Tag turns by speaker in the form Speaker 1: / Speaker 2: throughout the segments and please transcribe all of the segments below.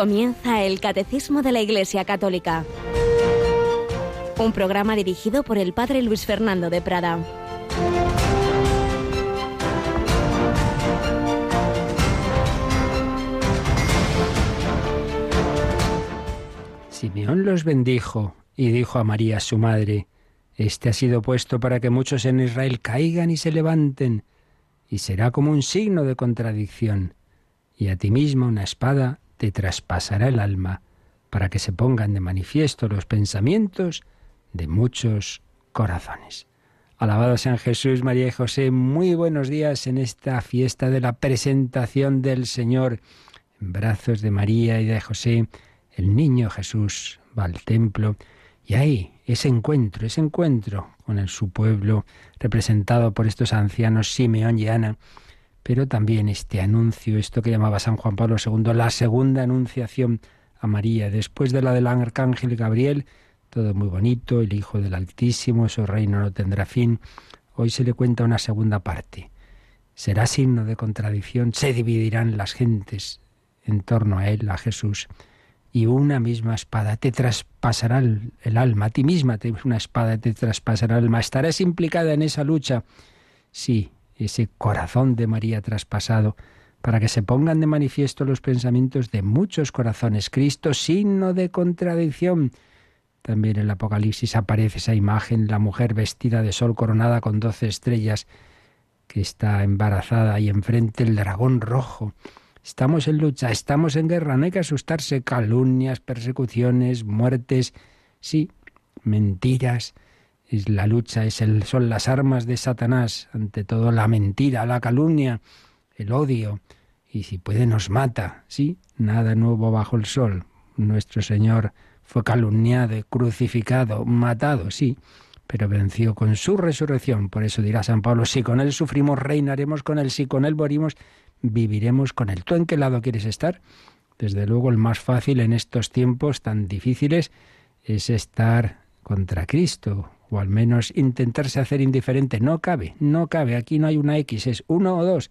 Speaker 1: Comienza el Catecismo de la Iglesia Católica. Un programa dirigido por el Padre Luis Fernando de Prada.
Speaker 2: Simeón los bendijo y dijo a María su madre, Este ha sido puesto para que muchos en Israel caigan y se levanten, y será como un signo de contradicción, y a ti mismo una espada te traspasará el alma, para que se pongan de manifiesto los pensamientos de muchos corazones. Alabado sean Jesús, María y José, muy buenos días en esta fiesta de la presentación del Señor. En brazos de María y de José, el niño Jesús va al templo y ahí ese encuentro, ese encuentro con el, su pueblo, representado por estos ancianos Simeón y Ana, pero también este anuncio, esto que llamaba San Juan Pablo II, la segunda anunciación a María, después de la del arcángel Gabriel, todo muy bonito, el Hijo del Altísimo, su reino no tendrá fin. Hoy se le cuenta una segunda parte. Será signo de contradicción, se dividirán las gentes en torno a él, a Jesús, y una misma espada te traspasará el, alma, a ti misma te, una espada te traspasará el alma. Estarás implicada en esa lucha. Sí, ese corazón de María traspasado, para que se pongan de manifiesto los pensamientos de muchos corazones. Cristo, signo de contradicción. También en el Apocalipsis aparece esa imagen, la mujer vestida de sol coronada con doce estrellas, que está embarazada y enfrente el dragón rojo. Estamos en lucha, estamos en guerra, no hay que asustarse. Calumnias, persecuciones, muertes, sí, mentiras, es la lucha, es el, son las armas de Satanás, ante todo la mentira, la calumnia, el odio, y si puede nos mata, ¿sí? Nada nuevo bajo el sol. Nuestro Señor fue calumniado, crucificado, matado, sí, pero venció con su resurrección. Por eso dirá San Pablo, si con Él sufrimos, reinaremos con Él, si con Él morimos, viviremos con Él. ¿Tú en qué lado quieres estar? Desde luego el más fácil en estos tiempos tan difíciles es estar contra Cristo, o al menos intentarse hacer indiferente. No cabe, no cabe. Aquí no hay una X, es uno o dos.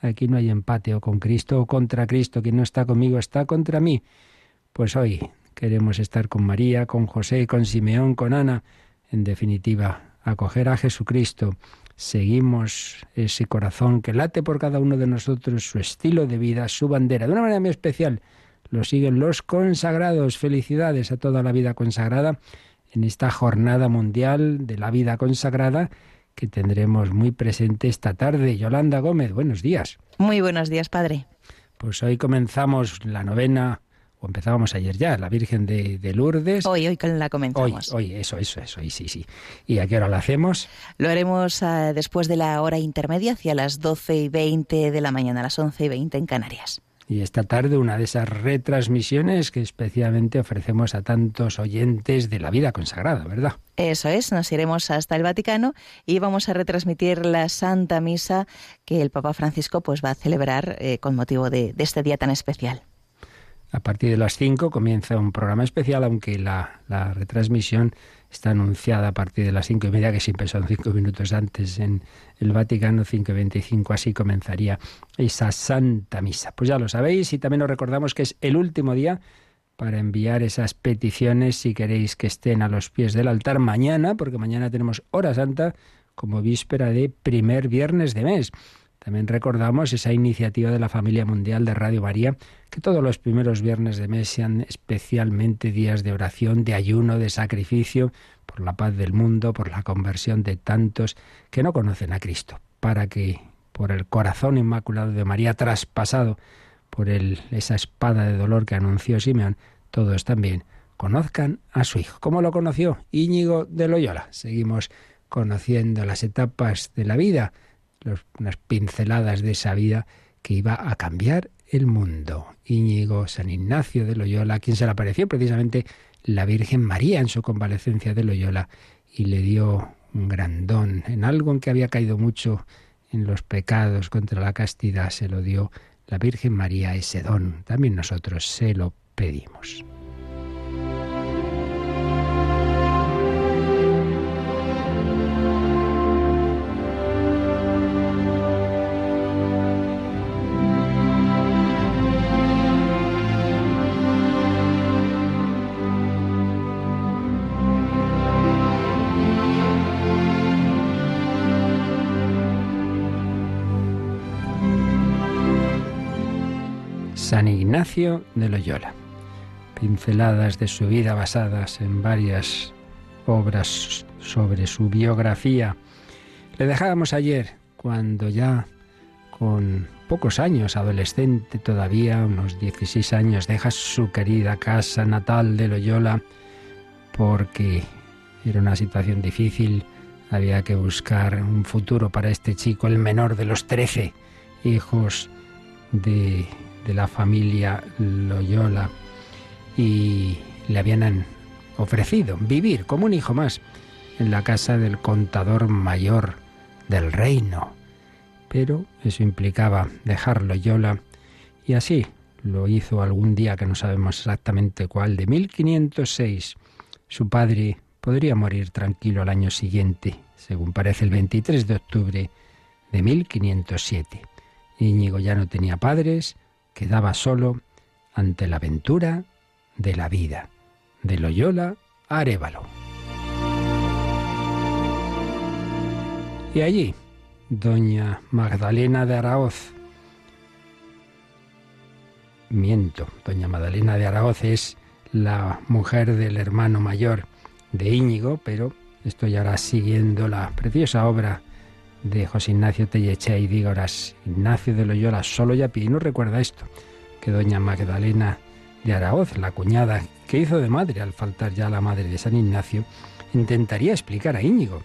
Speaker 2: Aquí no hay empate o con Cristo o contra Cristo. Quien no está conmigo está contra mí. Pues hoy queremos estar con María, con José, con Simeón, con Ana. En definitiva, acoger a Jesucristo. Seguimos ese corazón que late por cada uno de nosotros, su estilo de vida, su bandera. De una manera muy especial lo siguen los consagrados. Felicidades a toda la vida consagrada en esta jornada mundial de la vida consagrada que tendremos muy presente esta tarde. Yolanda Gómez, buenos días.
Speaker 3: Muy buenos días, padre.
Speaker 2: Pues hoy comenzamos la novena, o empezábamos ayer ya, la Virgen de, Lourdes.
Speaker 3: Hoy, hoy la comenzamos.
Speaker 2: Hoy, hoy, eso, eso, eso, sí, sí. ¿Y a qué hora la hacemos?
Speaker 3: Lo haremos ah, después de la hora intermedia, hacia las 12 y 20 de la mañana, las 11 y 20 en Canarias.
Speaker 2: Y esta tarde una de esas retransmisiones que especialmente ofrecemos a tantos oyentes de la vida consagrada, ¿verdad?
Speaker 3: Eso es, nos iremos hasta el Vaticano y vamos a retransmitir la Santa Misa que el Papa Francisco pues va a celebrar eh, con motivo de, de este día tan especial.
Speaker 2: A partir de las 5 comienza un programa especial, aunque la, la retransmisión está anunciada a partir de las cinco y media, que siempre son cinco minutos antes en el Vaticano, cinco y veinticinco, así comenzaría esa Santa Misa. Pues ya lo sabéis y también os recordamos que es el último día para enviar esas peticiones si queréis que estén a los pies del altar mañana, porque mañana tenemos hora santa como víspera de primer viernes de mes. También recordamos esa iniciativa de la familia mundial de Radio María, que todos los primeros viernes de mes sean especialmente días de oración, de ayuno, de sacrificio, por la paz del mundo, por la conversión de tantos que no conocen a Cristo, para que por el corazón inmaculado de María traspasado por esa espada de dolor que anunció Simeón, todos también conozcan a su hijo. ¿Cómo lo conoció? Íñigo de Loyola. Seguimos conociendo las etapas de la vida unas pinceladas de esa vida que iba a cambiar el mundo. Íñigo San Ignacio de Loyola, quien se le apareció precisamente la Virgen María en su convalecencia de Loyola y le dio un gran don en algo en que había caído mucho en los pecados contra la castidad, se lo dio la Virgen María ese don. También nosotros se lo pedimos. Ignacio de Loyola. Pinceladas de su vida basadas en varias obras sobre su biografía. Le dejábamos ayer, cuando ya con pocos años, adolescente todavía, unos 16 años, deja su querida casa natal de Loyola porque era una situación difícil, había que buscar un futuro para este chico, el menor de los 13 hijos de, de la familia Loyola, y le habían ofrecido vivir como un hijo más en la casa del contador mayor del reino. Pero eso implicaba dejar Loyola y así lo hizo algún día que no sabemos exactamente cuál, de 1506. Su padre podría morir tranquilo al año siguiente, según parece el 23 de octubre de 1507. Íñigo ya no tenía padres, quedaba solo ante la aventura de la vida, de Loyola a Arevalo. Y allí, doña Magdalena de Araoz, miento, doña Magdalena de Araoz es la mujer del hermano mayor de Íñigo, pero estoy ahora siguiendo la preciosa obra de José Ignacio Tellechea y digo, Ignacio de Loyola solo ya pide, no recuerda esto, que doña Magdalena de Araoz, la cuñada que hizo de madre al faltar ya la madre de San Ignacio, intentaría explicar a Íñigo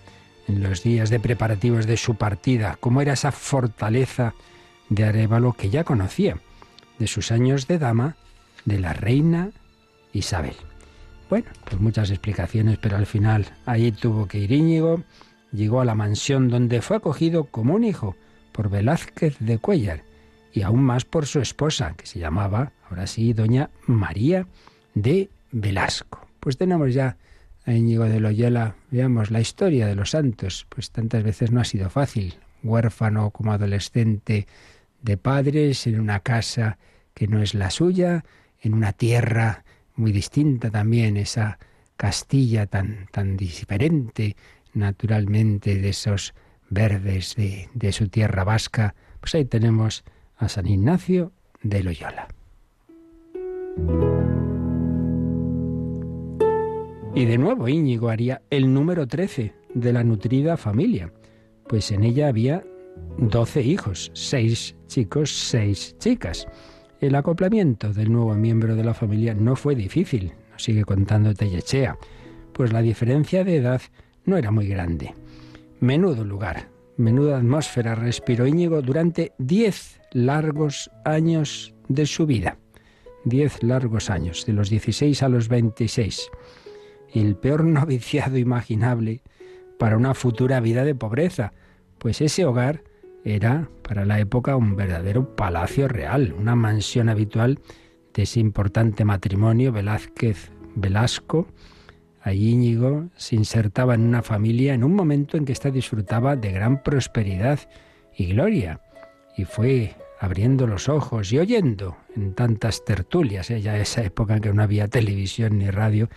Speaker 2: en los días de preparativos de su partida cómo era esa fortaleza de Arevalo que ya conocía de sus años de dama de la reina Isabel. Bueno, pues muchas explicaciones, pero al final ahí tuvo que ir Íñigo, llegó a la mansión donde fue acogido como un hijo por Velázquez de Cuellar y aún más por su esposa, que se llamaba, ahora sí, doña María de Velasco. Pues tenemos ya a Íñigo de Loyola, veamos la historia de los santos, pues tantas veces no ha sido fácil, huérfano como adolescente de padres, en una casa que no es la suya, en una tierra muy distinta también, esa Castilla tan, tan diferente naturalmente de esos verdes de, su tierra vasca, pues ahí tenemos a San Ignacio de Loyola. Y de nuevo Íñigo haría el número 13 de la nutrida familia, pues en ella había 12 hijos, 6 chicos, 6 chicas. El acoplamiento del nuevo miembro de la familia no fue difícil, nos sigue contando Tellechea, pues la diferencia de edad no era muy grande. Menudo lugar, menuda atmósfera respiró Íñigo durante 10 largos años de su vida. 10 largos años, de los 16 a los 26. El peor noviciado imaginable para una futura vida de pobreza, pues ese hogar era para la época un verdadero palacio real, una mansión habitual de ese importante matrimonio Velázquez Velasco. Allí Íñigo se insertaba en una familia en un momento en que ésta disfrutaba de gran prosperidad y gloria, y fue abriendo los ojos y oyendo en tantas tertulias, ¿eh? ya esa época en que no había televisión ni radio,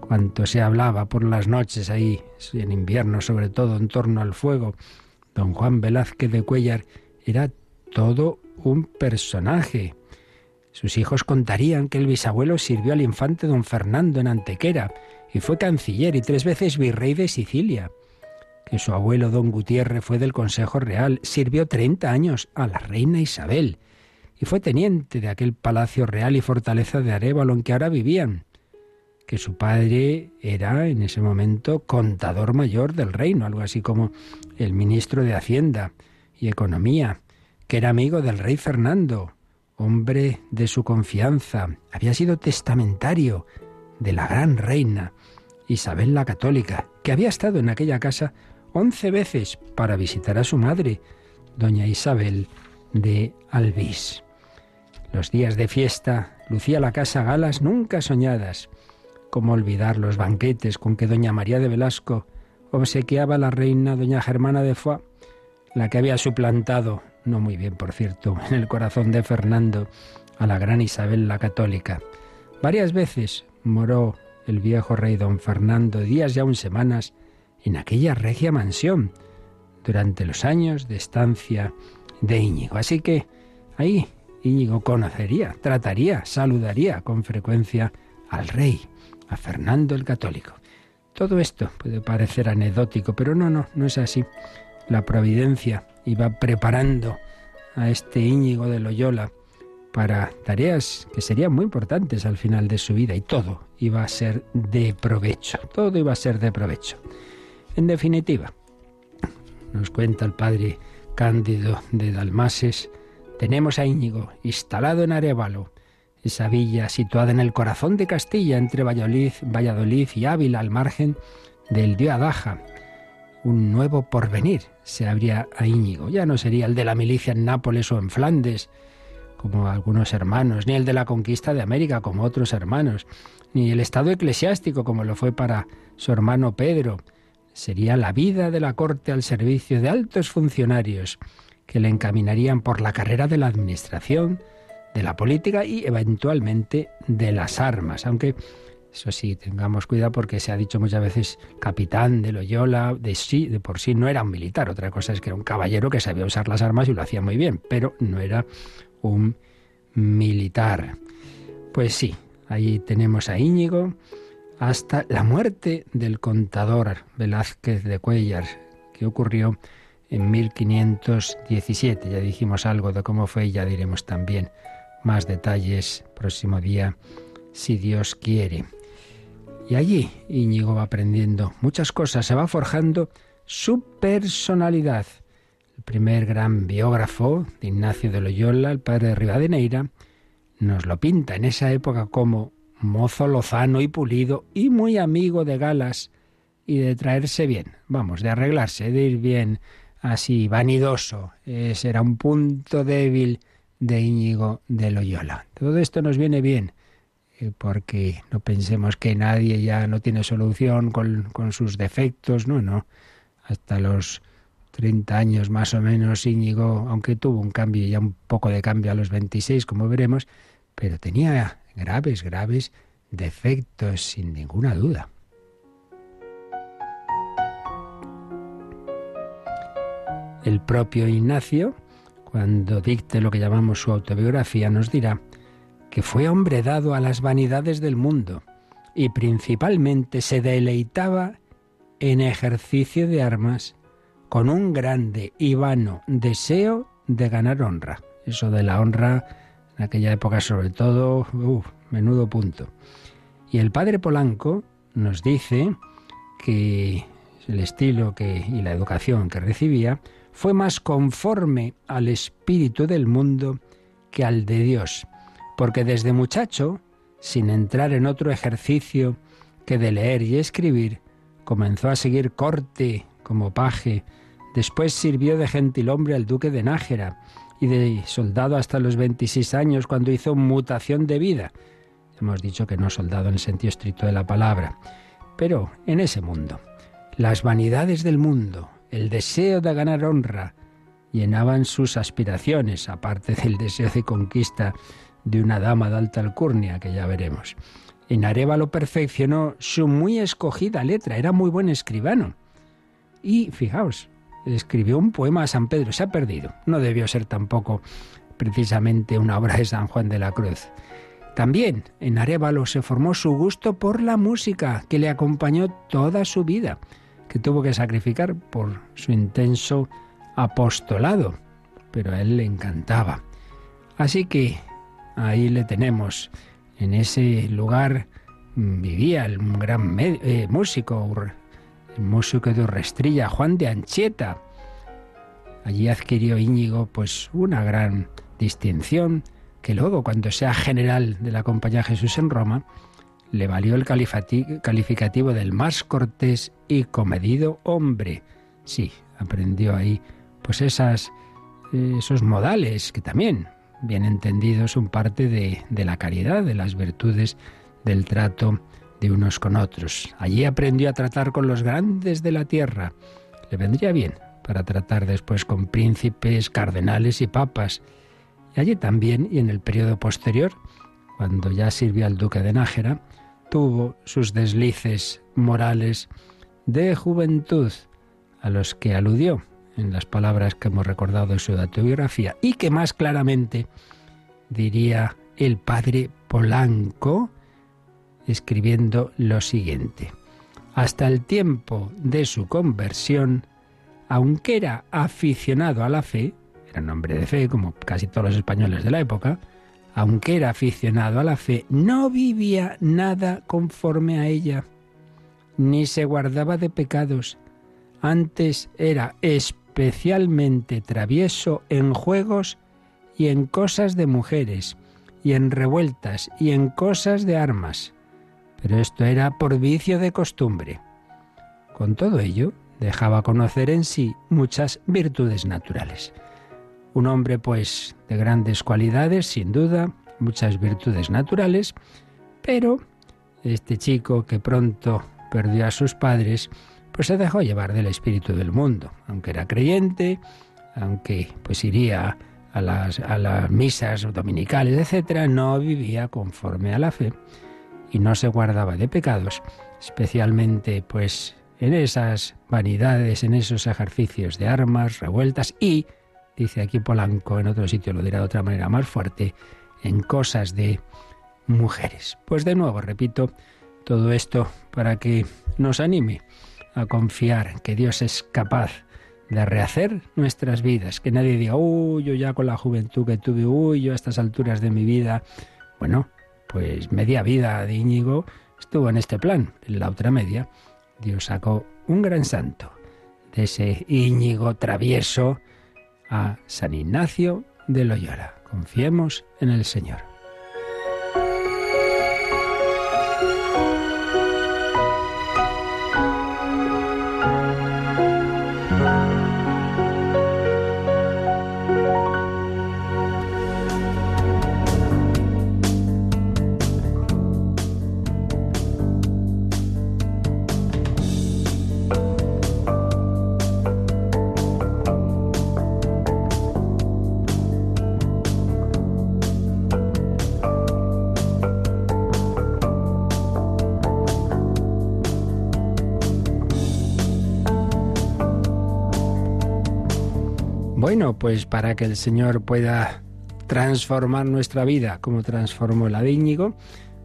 Speaker 2: cuanto se hablaba por las noches ahí, en invierno sobre todo, en torno al fuego, Don Juan Velázquez de Cuellar era todo un personaje. Sus hijos contarían que el bisabuelo sirvió al infante don Fernando en Antequera y fue canciller y tres veces virrey de Sicilia. Que su abuelo don Gutiérrez fue del Consejo Real, sirvió 30 años a la reina Isabel y fue teniente de aquel palacio real y fortaleza de Arevalo en que ahora vivían que su padre era en ese momento contador mayor del reino, algo así como el ministro de Hacienda y Economía, que era amigo del rey Fernando, hombre de su confianza, había sido testamentario de la gran reina Isabel la Católica, que había estado en aquella casa once veces para visitar a su madre, doña Isabel de Albis. Los días de fiesta lucía la casa galas nunca soñadas, ¿Cómo olvidar los banquetes con que doña María de Velasco obsequiaba a la reina doña Germana de Foix, la que había suplantado, no muy bien por cierto, en el corazón de Fernando, a la gran Isabel la Católica? Varias veces moró el viejo rey don Fernando, días y aún semanas, en aquella regia mansión, durante los años de estancia de Íñigo. Así que ahí, Íñigo conocería, trataría, saludaría con frecuencia al rey, a Fernando el Católico. Todo esto puede parecer anecdótico, pero no, no, no es así. La providencia iba preparando a este Íñigo de Loyola para tareas que serían muy importantes al final de su vida y todo iba a ser de provecho, todo iba a ser de provecho. En definitiva, nos cuenta el padre Cándido de Dalmases, tenemos a Íñigo instalado en Arevalo, esa villa situada en el corazón de Castilla, entre Valladolid, Valladolid y Ávila, al margen del río Adaja. Un nuevo porvenir se abría a Íñigo. Ya no sería el de la milicia en Nápoles o en Flandes, como algunos hermanos, ni el de la conquista de América, como otros hermanos, ni el estado eclesiástico, como lo fue para su hermano Pedro. Sería la vida de la corte al servicio de altos funcionarios que le encaminarían por la carrera de la administración, de la política y eventualmente de las armas, aunque eso sí, tengamos cuidado porque se ha dicho muchas veces capitán de Loyola, de sí, de por sí no era un militar, otra cosa es que era un caballero que sabía usar las armas y lo hacía muy bien, pero no era un militar. Pues sí, ahí tenemos a Íñigo hasta la muerte del contador Velázquez de Cuellar, que ocurrió en 1517. Ya dijimos algo de cómo fue y ya diremos también más detalles próximo día, si Dios quiere. Y allí Íñigo va aprendiendo muchas cosas, se va forjando su personalidad. El primer gran biógrafo de Ignacio de Loyola, el padre de Rivadeneira, nos lo pinta en esa época como mozo lozano y pulido y muy amigo de galas y de traerse bien, vamos, de arreglarse, de ir bien, así vanidoso. Ese era un punto débil de Íñigo de Loyola. Todo esto nos viene bien, eh, porque no pensemos que nadie ya no tiene solución con, con sus defectos, no, no. Hasta los 30 años más o menos Íñigo, aunque tuvo un cambio, ya un poco de cambio a los 26, como veremos, pero tenía graves, graves defectos, sin ninguna duda. El propio Ignacio, cuando dicte lo que llamamos su autobiografía, nos dirá que fue hombre dado a las vanidades del mundo y principalmente se deleitaba en ejercicio de armas con un grande y vano deseo de ganar honra. Eso de la honra en aquella época sobre todo, menudo punto. Y el padre Polanco nos dice que el estilo que, y la educación que recibía fue más conforme al espíritu del mundo que al de Dios, porque desde muchacho, sin entrar en otro ejercicio que de leer y escribir, comenzó a seguir corte como paje, después sirvió de gentilhombre al duque de Nájera y de soldado hasta los 26 años cuando hizo mutación de vida. Hemos dicho que no soldado en el sentido estricto de la palabra, pero en ese mundo. Las vanidades del mundo, el deseo de ganar honra, llenaban sus aspiraciones, aparte del deseo de conquista de una dama de alta alcurnia, que ya veremos. En Arevalo perfeccionó su muy escogida letra, era muy buen escribano. Y fijaos, escribió un poema a San Pedro, se ha perdido. No debió ser tampoco precisamente una obra de San Juan de la Cruz. También en Arevalo se formó su gusto por la música, que le acompañó toda su vida que tuvo que sacrificar por su intenso apostolado, pero a él le encantaba. Así que ahí le tenemos, en ese lugar vivía el gran eh, músico, músico de Urrestrilla, Juan de Anchieta. Allí adquirió Íñigo pues una gran distinción que luego cuando sea general de la Compañía Jesús en Roma, le valió el calificativo del más cortés y comedido hombre. Sí, aprendió ahí pues esas, esos modales que también, bien entendidos, son parte de, de la caridad, de las virtudes del trato de unos con otros. Allí aprendió a tratar con los grandes de la tierra. Le vendría bien para tratar después con príncipes, cardenales y papas. Y allí también, y en el periodo posterior, cuando ya sirvió al duque de Nájera, tuvo sus deslices morales de juventud a los que aludió en las palabras que hemos recordado de su autobiografía y que más claramente diría el padre Polanco, escribiendo lo siguiente. Hasta el tiempo de su conversión, aunque era aficionado a la fe, era un hombre de fe como casi todos los españoles de la época, aunque era aficionado a la fe, no vivía nada conforme a ella, ni se guardaba de pecados. Antes era especialmente travieso en juegos y en cosas de mujeres, y en revueltas y en cosas de armas. Pero esto era por vicio de costumbre. Con todo ello, dejaba conocer en sí muchas virtudes naturales. Un hombre, pues, de grandes cualidades, sin duda, muchas virtudes naturales, pero este chico que pronto perdió a sus padres, pues se dejó llevar del espíritu del mundo, aunque era creyente, aunque pues iría a las, a las misas dominicales, etcétera, no vivía conforme a la fe y no se guardaba de pecados, especialmente pues en esas vanidades, en esos ejercicios de armas, revueltas y, dice aquí Polanco, en otro sitio lo dirá de otra manera más fuerte, en cosas de mujeres. Pues de nuevo, repito, todo esto para que nos anime a confiar que Dios es capaz de rehacer nuestras vidas, que nadie diga, uy, yo ya con la juventud que tuve, uy, yo a estas alturas de mi vida. Bueno, pues media vida de Íñigo estuvo en este plan, en la otra media. Dios sacó un gran santo de ese Íñigo travieso a San Ignacio de Loyola. Confiemos en el Señor. Pues para que el Señor pueda transformar nuestra vida como transformó la de Íñigo,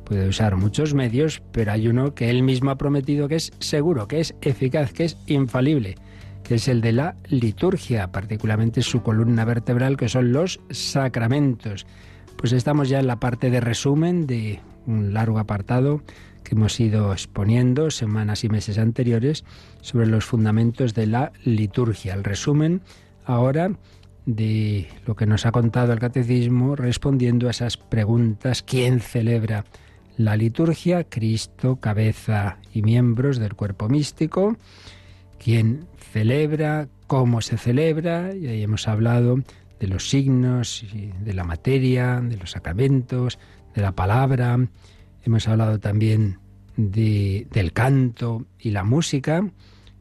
Speaker 2: puede usar muchos medios, pero hay uno que él mismo ha prometido que es seguro, que es eficaz, que es infalible, que es el de la liturgia, particularmente su columna vertebral, que son los sacramentos. Pues estamos ya en la parte de resumen de un largo apartado que hemos ido exponiendo semanas y meses anteriores sobre los fundamentos de la liturgia. El resumen ahora de lo que nos ha contado el catecismo respondiendo a esas preguntas. ¿Quién celebra la liturgia? Cristo, cabeza y miembros del cuerpo místico. ¿Quién celebra? ¿Cómo se celebra? Y ahí hemos hablado de los signos, de la materia, de los sacramentos, de la palabra. Hemos hablado también de, del canto y la música.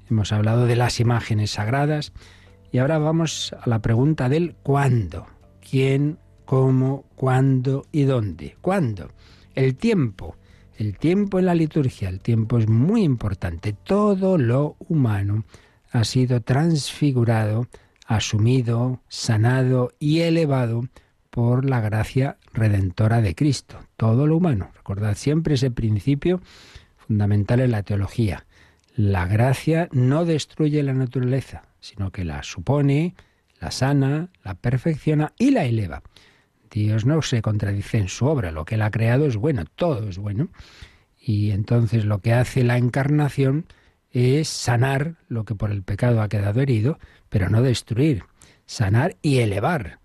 Speaker 2: Hemos hablado de las imágenes sagradas. Y ahora vamos a la pregunta del cuándo. ¿Quién, cómo, cuándo y dónde? ¿Cuándo? El tiempo. El tiempo en la liturgia, el tiempo es muy importante. Todo lo humano ha sido transfigurado, asumido, sanado y elevado por la gracia redentora de Cristo. Todo lo humano. Recordad siempre ese principio fundamental en la teología. La gracia no destruye la naturaleza, sino que la supone, la sana, la perfecciona y la eleva. Dios no se contradice en su obra, lo que él ha creado es bueno, todo es bueno. Y entonces lo que hace la encarnación es sanar lo que por el pecado ha quedado herido, pero no destruir, sanar y elevar.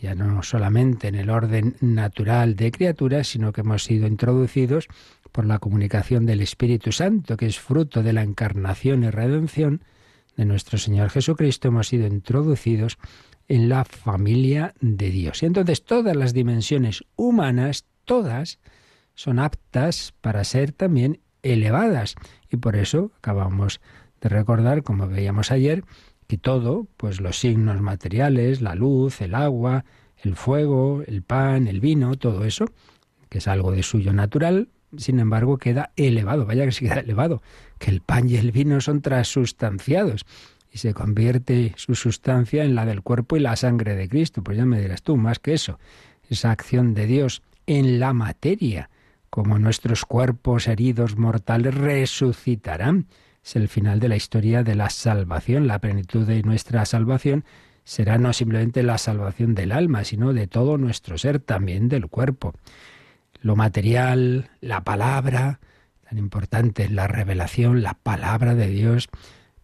Speaker 2: Ya no solamente en el orden natural de criaturas, sino que hemos sido introducidos por la comunicación del Espíritu Santo, que es fruto de la encarnación y redención, de nuestro Señor Jesucristo hemos sido introducidos en la familia de Dios. Y entonces todas las dimensiones humanas, todas, son aptas para ser también elevadas. Y por eso acabamos de recordar, como veíamos ayer, que todo, pues los signos materiales, la luz, el agua, el fuego, el pan, el vino, todo eso, que es algo de suyo natural, sin embargo, queda elevado, vaya que se queda elevado, que el pan y el vino son transustanciados y se convierte su sustancia en la del cuerpo y la sangre de Cristo. Pues ya me dirás tú, más que eso. esa acción de Dios en la materia, como nuestros cuerpos heridos mortales resucitarán. Es el final de la historia de la salvación, la plenitud de nuestra salvación será no simplemente la salvación del alma, sino de todo nuestro ser, también del cuerpo. Lo material, la palabra, tan importante, la revelación, la palabra de Dios,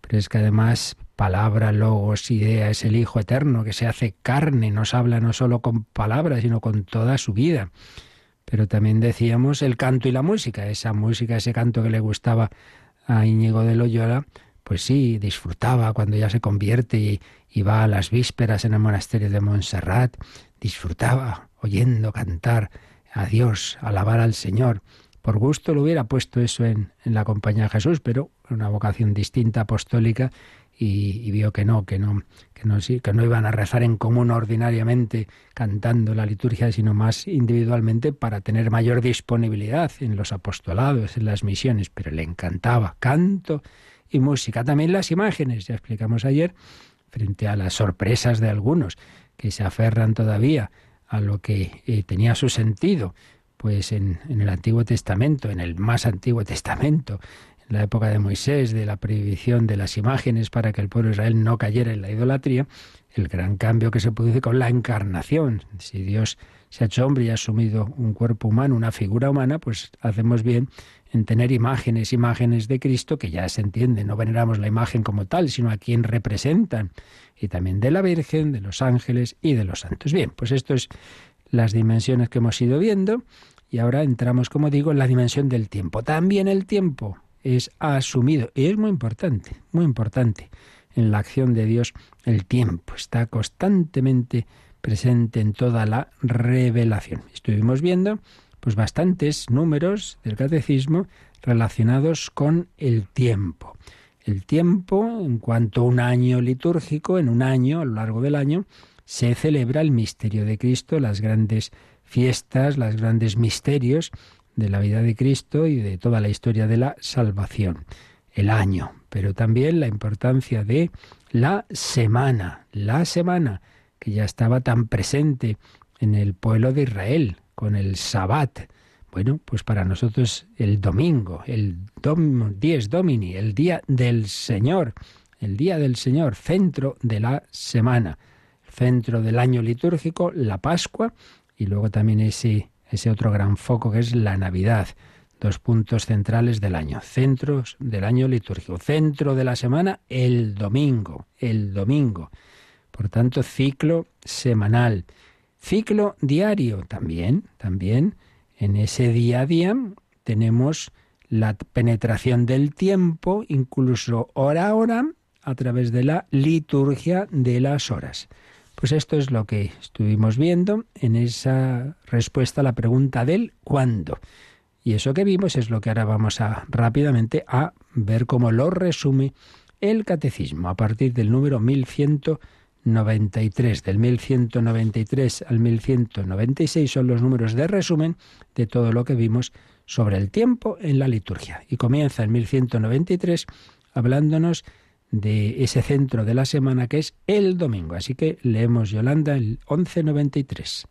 Speaker 2: pero es que además palabra, logos, idea, es el Hijo Eterno que se hace carne, nos habla no solo con palabras, sino con toda su vida. Pero también decíamos el canto y la música, esa música, ese canto que le gustaba a Íñigo de Loyola, pues sí, disfrutaba cuando ya se convierte y, y va a las vísperas en el monasterio de Montserrat, disfrutaba oyendo cantar a Dios, alabar al Señor. Por gusto lo hubiera puesto eso en, en la compañía de Jesús, pero una vocación distinta apostólica y, vio que no, que no, que no, iban a rezar en común ordinariamente cantando la liturgia, sino más individualmente para tener mayor disponibilidad en los apostolados, en las misiones, pero le encantaba canto y música, también las imágenes, ya explicamos ayer, frente a las sorpresas de algunos que se aferran todavía a lo que eh, tenía su sentido, pues en, el Antiguo Testamento, en el más Antiguo Testamento, en la época de Moisés, de la prohibición de las imágenes para que el pueblo de Israel no cayera en la idolatría, el gran cambio que se produce con la encarnación. Si Dios se ha hecho hombre y ha asumido un cuerpo humano, una figura humana, pues hacemos bien en tener imágenes, imágenes de Cristo, que ya se entiende, no veneramos la imagen como tal, sino a quien representan, y también de la Virgen, de los ángeles y de los santos. Bien, pues esto es las dimensiones que hemos ido viendo, y ahora entramos, como digo, en la dimensión del tiempo. También el tiempo es asumido, y es muy importante, muy importante en la acción de Dios el tiempo, está constantemente presente en toda la revelación. Estuvimos viendo pues bastantes números del catecismo relacionados con el tiempo. El tiempo, en cuanto a un año litúrgico, en un año, a lo largo del año, se celebra el misterio de Cristo, las grandes fiestas, los grandes misterios de la vida de Cristo y de toda la historia de la salvación. El año, pero también la importancia de la semana, la semana que ya estaba tan presente en el pueblo de Israel con el Sabbat. Bueno, pues para nosotros el domingo, el dom, dies domini, el día del Señor, el día del Señor, centro de la semana, centro del año litúrgico, la Pascua y luego también ese ese otro gran foco que es la Navidad. Dos puntos centrales del año, centros del año litúrgico, centro de la semana, el domingo, el domingo. Por tanto, ciclo semanal, ciclo diario también, también en ese día a día tenemos la penetración del tiempo, incluso hora a hora, a través de la liturgia de las horas. Pues esto es lo que estuvimos viendo en esa respuesta a la pregunta del cuándo. Y eso que vimos es lo que ahora vamos a rápidamente a ver cómo lo resume el catecismo a partir del número 1193. Del 1193 al 1196 son los números de resumen de todo lo que vimos sobre el tiempo en la liturgia. Y comienza en 1193 hablándonos de ese centro de la semana que es el domingo. Así que leemos Yolanda el 1193.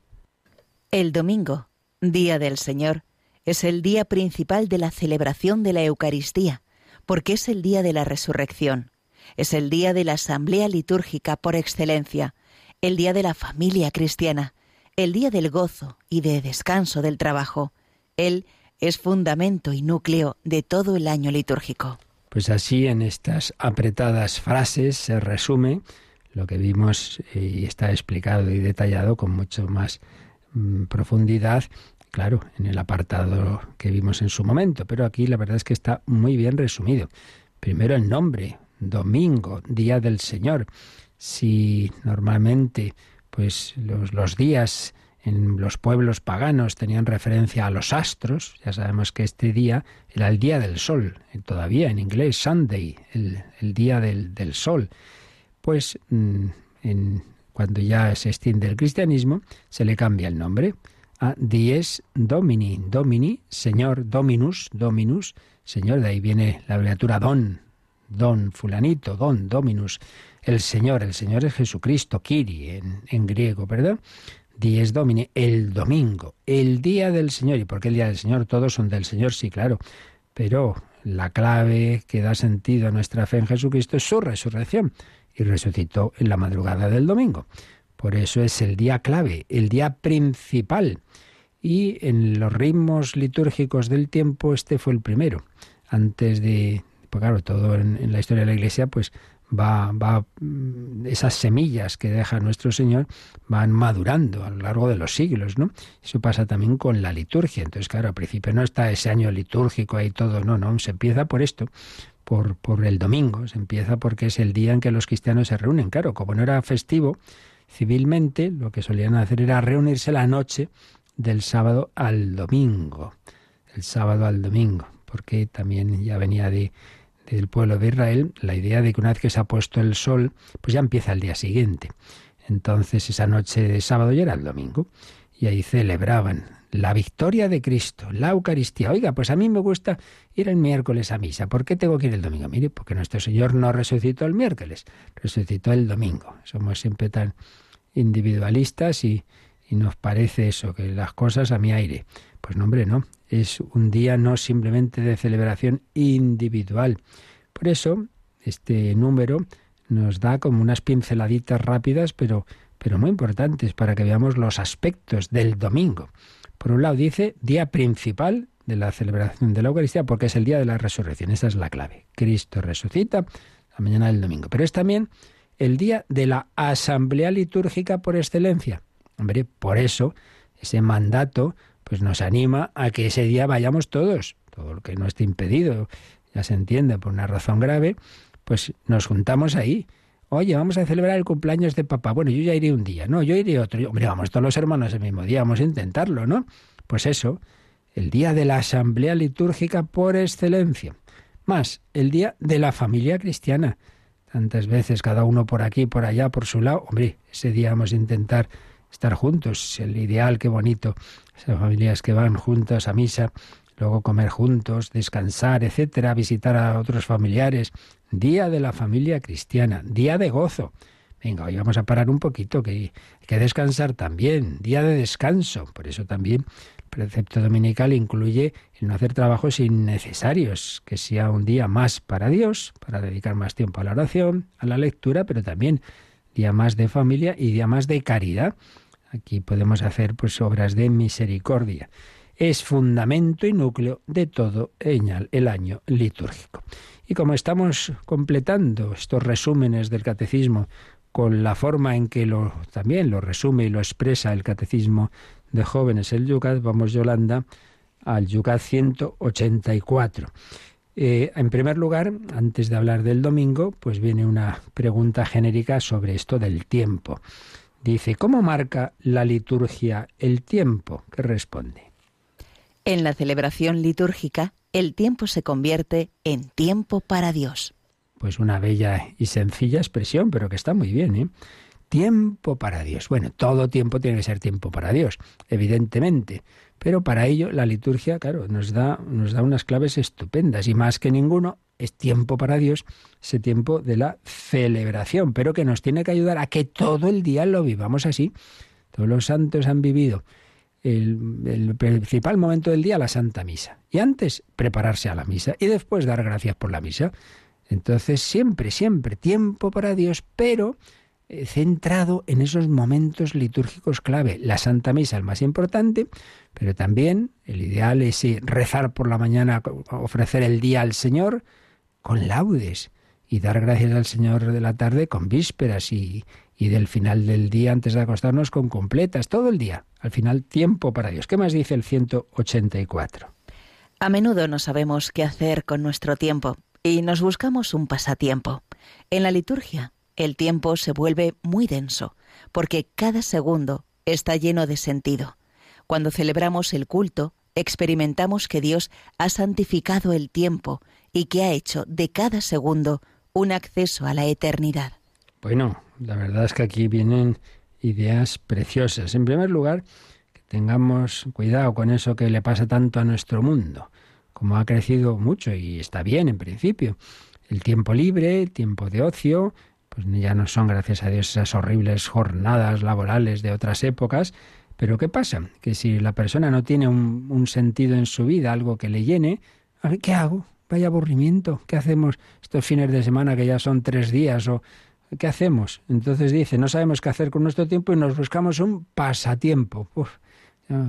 Speaker 3: El domingo, día del Señor, es el día principal de la celebración de la Eucaristía, porque es el día de la resurrección. Es el día de la asamblea litúrgica por excelencia, el día de la familia cristiana, el día del gozo y de descanso del trabajo. Él es fundamento y núcleo de todo el año litúrgico.
Speaker 2: Pues así en estas apretadas frases se resume lo que vimos y está explicado y detallado con mucho más mm, profundidad, claro, en el apartado que vimos en su momento, pero aquí la verdad es que está muy bien resumido. Primero el nombre, domingo, día del Señor. Si normalmente pues los días en los pueblos paganos tenían referencia a los astros. Ya sabemos que este día era el día del sol, todavía en inglés, Sunday, el, día del, del, sol. Pues mm, en, cuando ya se extiende el cristianismo, se le cambia el nombre a Dies Domini, Domini, Señor, Dominus, Dominus, Señor, de ahí viene la abreviatura Don, Don, fulanito, Don, Dominus, el Señor, el Señor es Jesucristo, Kiri en, en griego, ¿verdad? Dies Domini, el domingo, el día del Señor. ¿Y por qué el día del Señor? Todos son del Señor, sí, claro. Pero la clave que da sentido a nuestra fe en Jesucristo es su resurrección. Y resucitó en la madrugada del domingo. Por eso es el día clave, el día principal. Y en los ritmos litúrgicos del tiempo este fue el primero. Antes de, pues claro, todo en la historia de la Iglesia, pues va, va, mm, esas semillas que deja nuestro Señor van madurando a lo largo de los siglos, ¿no? Eso pasa también con la liturgia. Entonces, claro, al principio no está ese año litúrgico ahí todo, no, no, se empieza por esto, por, por el domingo, se empieza porque es el día en que los cristianos se reúnen. Claro, como no era festivo, civilmente lo que solían hacer era reunirse la noche del sábado al domingo, el sábado al domingo, porque también ya venía de del pueblo de Israel la idea de que una vez que se ha puesto el sol, pues ya empieza el día siguiente. Entonces esa noche de sábado ya era el domingo y ahí celebraban la victoria de Cristo, la Eucaristía. Oiga, pues a mí me gusta ir el miércoles a misa. ¿Por qué tengo que ir el domingo? Mire, porque nuestro Señor no resucitó el miércoles, resucitó el domingo. Somos siempre tan individualistas y, y nos parece eso, que las cosas a mi aire. Pues no, hombre, no es un día no simplemente de celebración individual. Por eso, este número nos da como unas pinceladitas rápidas, pero, pero muy importantes para que veamos los aspectos del domingo. Por un lado dice día principal de la celebración de la Eucaristía, porque es el día de la resurrección. Esa es la clave. Cristo resucita la mañana del domingo. Pero es también el día de la asamblea litúrgica por excelencia. Hombre, por eso ese mandato pues nos anima a que ese día vayamos todos, todo lo que no esté impedido, ya se entiende por una razón grave, pues nos juntamos ahí. Oye, vamos a celebrar el cumpleaños de papá. Bueno, yo ya iré un día, no, yo iré otro. Hombre, vamos todos los hermanos el mismo día, vamos a intentarlo, ¿no? Pues eso, el día de la asamblea litúrgica por excelencia. Más, el día de la familia cristiana. Tantas veces cada uno por aquí, por allá, por su lado. Hombre, ese día vamos a intentar estar juntos, el ideal, qué bonito. Esas familias que van juntas a misa, luego comer juntos, descansar, etcétera, visitar a otros familiares. Día de la familia cristiana, día de gozo. Venga, hoy vamos a parar un poquito, que hay que descansar también, día de descanso. Por eso también el precepto dominical incluye el no hacer trabajos innecesarios, que sea un día más para Dios, para dedicar más tiempo a la oración, a la lectura, pero también día más de familia y día más de caridad. Aquí podemos hacer pues obras de misericordia. Es fundamento y núcleo de todo el año litúrgico. Y como estamos completando estos resúmenes del catecismo con la forma en que también lo resume y lo expresa el catecismo de jóvenes el Yucat, vamos Yolanda al Yucat 184. Eh, en primer lugar, antes de hablar del domingo, pues viene una pregunta genérica sobre esto del tiempo. Dice, ¿cómo marca la liturgia el tiempo? ¿Qué responde?
Speaker 3: En la celebración litúrgica, el tiempo se convierte en tiempo para Dios.
Speaker 2: Pues una bella y sencilla expresión, pero que está muy bien, ¿eh? Tiempo para Dios. Bueno, todo tiempo tiene que ser tiempo para Dios, evidentemente. Pero para ello la liturgia, claro, nos da, nos da unas claves estupendas y más que ninguno es tiempo para Dios, ese tiempo de la celebración, pero que nos tiene que ayudar a que todo el día lo vivamos así. Todos los santos han vivido el, principal momento del día, la Santa Misa. Y antes, prepararse a la misa. Y después, dar gracias por la misa. Entonces, siempre, siempre, tiempo para Dios, pero centrado en esos momentos litúrgicos clave. La Santa Misa, el más importante, pero también el ideal es rezar por la mañana, ofrecer el día al Señor con laudes y dar gracias al Señor de la tarde con vísperas y, y del final del día antes de acostarnos con completas, todo el día. Al final, tiempo para Dios. ¿Qué más dice el 184?
Speaker 3: A menudo no sabemos qué hacer con nuestro tiempo y nos buscamos un pasatiempo. En la liturgia el tiempo se vuelve muy denso, porque cada segundo está lleno de sentido. Cuando celebramos el culto, experimentamos que Dios ha santificado el tiempo y que ha hecho de cada segundo un acceso a la eternidad.
Speaker 2: Bueno, la verdad es que aquí vienen ideas preciosas. En primer lugar, que tengamos cuidado con eso que le pasa tanto a nuestro mundo, como ha crecido mucho y está bien en principio. El tiempo libre, el tiempo de ocio, pues ya no son, gracias a Dios, esas horribles jornadas laborales de otras épocas. Pero ¿qué pasa? Que si la persona no tiene un, sentido en su vida, algo que le llene, ¿qué hago? Vaya aburrimiento. ¿Qué hacemos estos fines de semana que ya son tres días? ¿O qué hacemos? Entonces dice, no sabemos qué hacer con nuestro tiempo y nos buscamos un pasatiempo.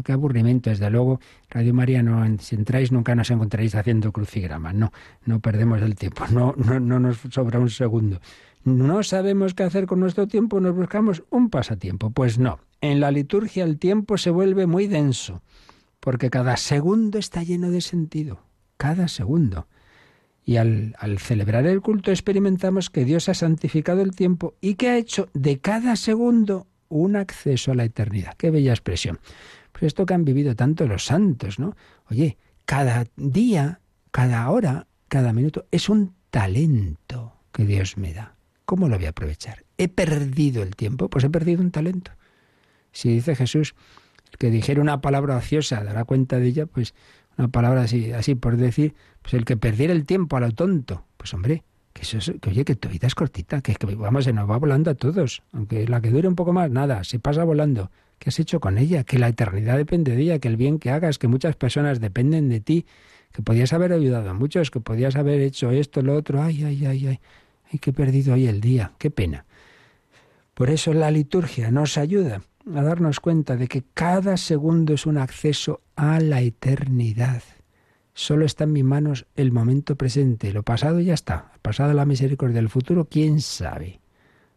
Speaker 2: Qué aburrimiento, desde luego. Radio María, no, si entráis nunca nos encontraréis haciendo crucigramas. No, no perdemos el tiempo, no, no, no nos sobra un segundo. No sabemos qué hacer con nuestro tiempo, nos buscamos un pasatiempo. Pues no, en la liturgia el tiempo se vuelve muy denso, porque cada segundo está lleno de sentido, cada segundo. Y al, celebrar el culto experimentamos que Dios ha santificado el tiempo y que ha hecho de cada segundo un acceso a la eternidad. Qué bella expresión. Pues esto que han vivido tanto los santos, ¿no? Oye, cada día, cada hora, cada minuto es un talento que Dios me da. ¿Cómo lo voy a aprovechar? ¿He perdido el tiempo? Pues he perdido un talento. Si dice Jesús, el que dijera una palabra ociosa dará cuenta de ella, pues una palabra así, así por decir, pues el que perdiera el tiempo a lo tonto, pues hombre, que eso que oye, que tu vida es cortita, que, que vamos, se nos va volando a todos, aunque la que dure un poco más, nada, se pasa volando. ¿Qué has hecho con ella? Que la eternidad depende de ella, que el bien que hagas, que muchas personas dependen de ti, que podías haber ayudado a muchos, que podías haber hecho esto, lo otro, ay, ay, ay, ay, ay, he perdido hoy el día, qué pena. Por eso la liturgia nos ayuda a darnos cuenta de que cada segundo es un acceso a la eternidad. Solo está en mis manos el momento presente, lo pasado ya está, el pasado la misericordia, del futuro, quién sabe.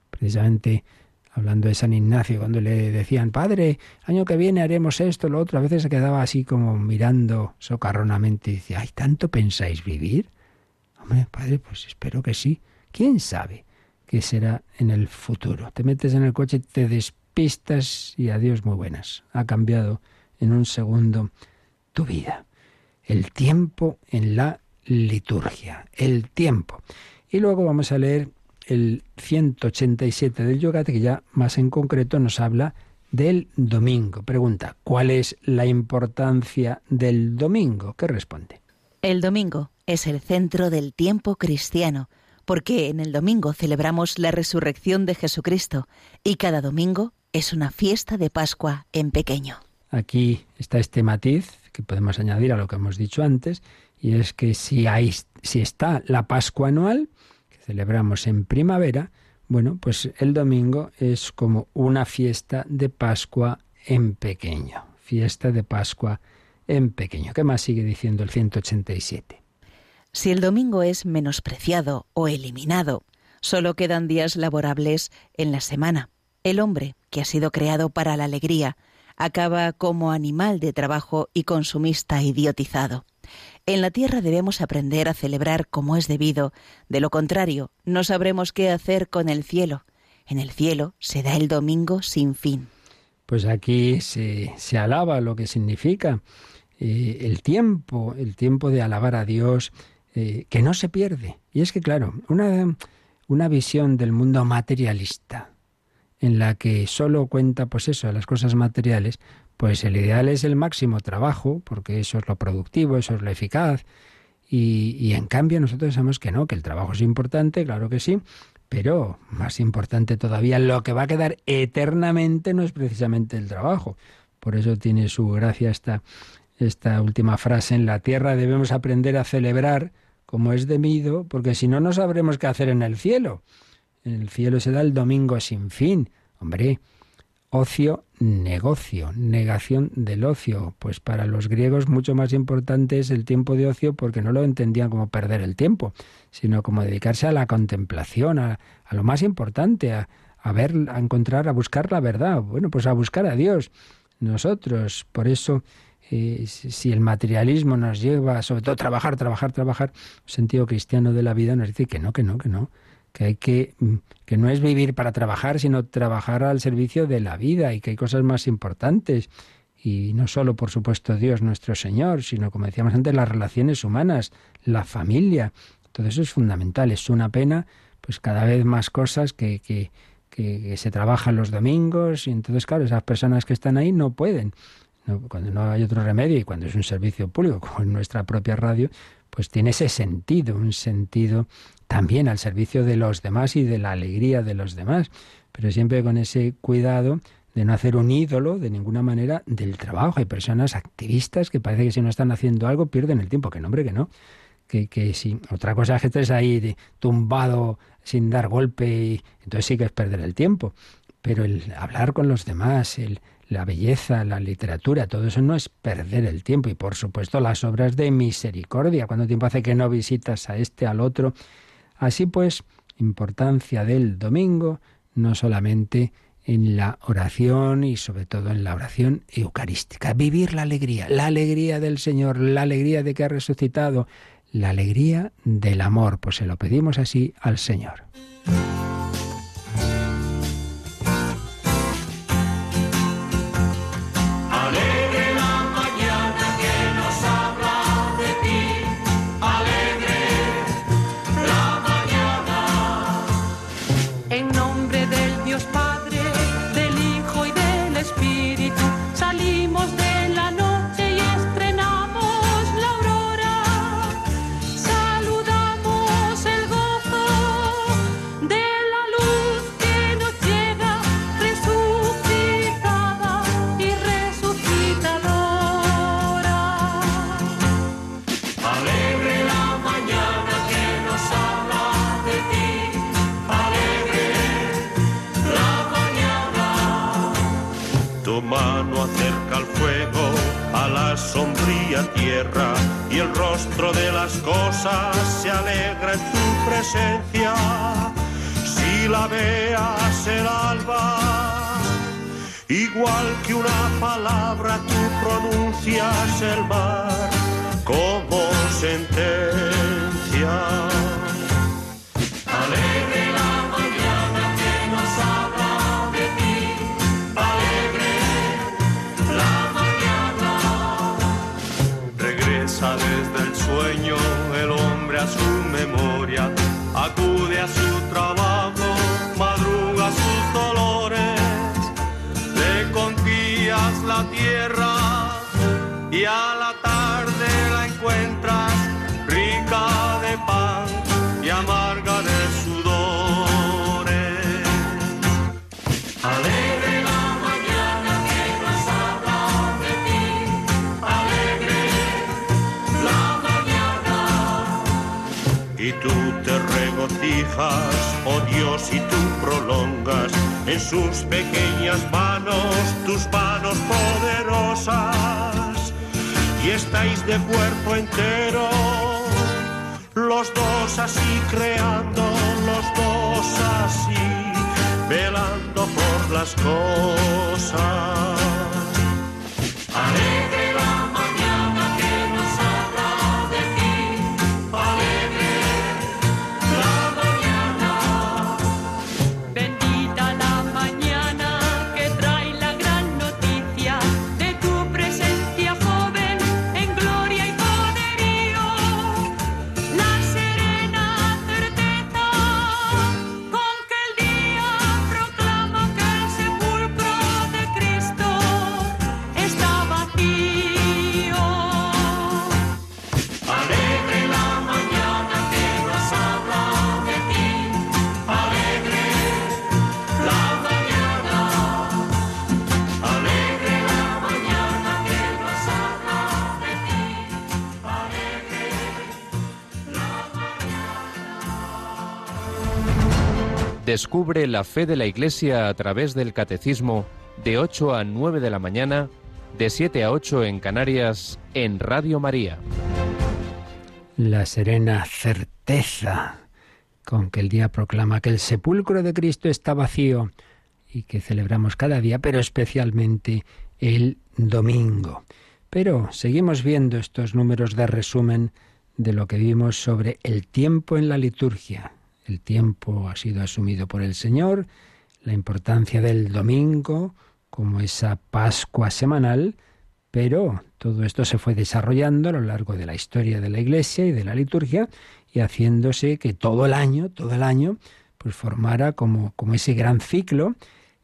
Speaker 2: Precisamente hablando de San Ignacio, cuando le decían, Padre, año que viene haremos esto, lo otro, a veces se quedaba así como mirando socarronamente y decía, ¿hay tanto pensáis vivir? Hombre, Padre, pues espero que sí. ¿Quién sabe qué será en el futuro? Te metes en el coche, te despistas y adiós muy buenas. Ha cambiado en un segundo tu vida. El tiempo en la liturgia, el tiempo. Y luego vamos a leer el 187 del Yogate, que ya más en concreto nos habla del domingo. Pregunta, ¿cuál es la importancia del domingo? ¿Qué responde?
Speaker 3: El domingo es el centro del tiempo cristiano, porque en el domingo celebramos la resurrección de Jesucristo y cada domingo es una fiesta de Pascua en pequeño.
Speaker 2: Aquí está este matiz que podemos añadir a lo que hemos dicho antes, y es que si, hay, si está la Pascua anual, celebramos en primavera, bueno, pues el domingo es como una fiesta de Pascua en pequeño. Fiesta de Pascua en pequeño. ¿Qué más sigue diciendo el 187?
Speaker 3: Si el domingo es menospreciado o eliminado, solo quedan días laborables en la semana. El hombre, que ha sido creado para la alegría, acaba como animal de trabajo y consumista idiotizado. En la tierra debemos aprender a celebrar como es debido, de lo contrario, no sabremos qué hacer con el cielo. En el cielo se da el domingo sin fin.
Speaker 2: Pues aquí se, alaba lo que significa eh, el tiempo, el tiempo de alabar a Dios, eh, que no se pierde. Y es que, claro, una, una visión del mundo materialista, en la que solo cuenta, pues eso, las cosas materiales, pues el ideal es el máximo trabajo, porque eso es lo productivo, eso es lo eficaz. Y, y, en cambio nosotros sabemos que no, que el trabajo es importante, claro que sí, pero más importante todavía, lo que va a quedar eternamente no es precisamente el trabajo. Por eso tiene su gracia esta, esta última frase, en la tierra debemos aprender a celebrar como es debido, porque si no, no sabremos qué hacer en el cielo. En el cielo se da el domingo sin fin. Hombre, ocio, negocio, negación del ocio. Pues para los griegos mucho más importante es el tiempo de ocio porque no lo entendían como perder el tiempo, sino como dedicarse a la contemplación, a, lo más importante, a, ver, a encontrar, a buscar la verdad. Bueno, pues a buscar a Dios. Nosotros, por eso, eh, si el materialismo nos lleva, sobre todo, a trabajar, trabajar, trabajar, el sentido cristiano de la vida nos dice que no, que no, que no que hay que mm, que no es vivir para trabajar, sino trabajar al servicio de la vida y que hay cosas más importantes y no solo por supuesto Dios nuestro Señor, sino como decíamos antes las relaciones humanas, la familia, todo eso es fundamental, es una pena pues cada vez más cosas que, que, que, se trabajan los domingos y entonces claro, esas personas que están ahí no pueden. Cuando no hay otro remedio y cuando es un servicio público como en nuestra propia radio, pues tiene ese sentido, un sentido también al servicio de los demás y de la alegría de los demás, pero siempre con ese cuidado de no hacer un ídolo de ninguna manera del trabajo. Hay personas activistas que parece que si no están haciendo algo pierden el tiempo, que no, hombre, que no. Que, que si otra cosa es que estés ahí tumbado sin dar golpe, y, entonces sí que es perder el tiempo. Pero el hablar con los demás, el, la belleza, la literatura, todo eso no es perder el tiempo. Y por supuesto las obras de misericordia. ¿Cuánto tiempo hace que no visitas a este, al otro? Así pues, importancia del domingo, no solamente en la oración y sobre todo en la oración eucarística. Vivir la alegría, la alegría del Señor, la alegría de que ha resucitado, la alegría del amor. Pues se lo pedimos así al Señor.
Speaker 4: Y el rostro de las cosas se alegra en tu presencia. Si la veas el alba, igual que una palabra tú pronuncias el mar como sentencia. Acude a oh Dios, y tú prolongas en sus pequeñas manos tus manos poderosas y estáis de cuerpo entero, los dos así creando, los dos así velando por las cosas.
Speaker 5: Descubre la fe de la Iglesia a través del Catecismo de 8 a 9 de la mañana, de 7 a 8 en Canarias, en Radio María.
Speaker 2: La serena certeza con que el día proclama que el sepulcro de Cristo está vacío y que celebramos cada día, pero especialmente el domingo. Pero seguimos viendo estos números de resumen de lo que vimos sobre el tiempo en la liturgia, el tiempo ha sido asumido por el Señor, la importancia del domingo como esa Pascua semanal, pero todo esto se fue desarrollando a lo largo de la historia de la Iglesia y de la liturgia y haciéndose que todo el año, todo el año, pues formara como, como ese gran ciclo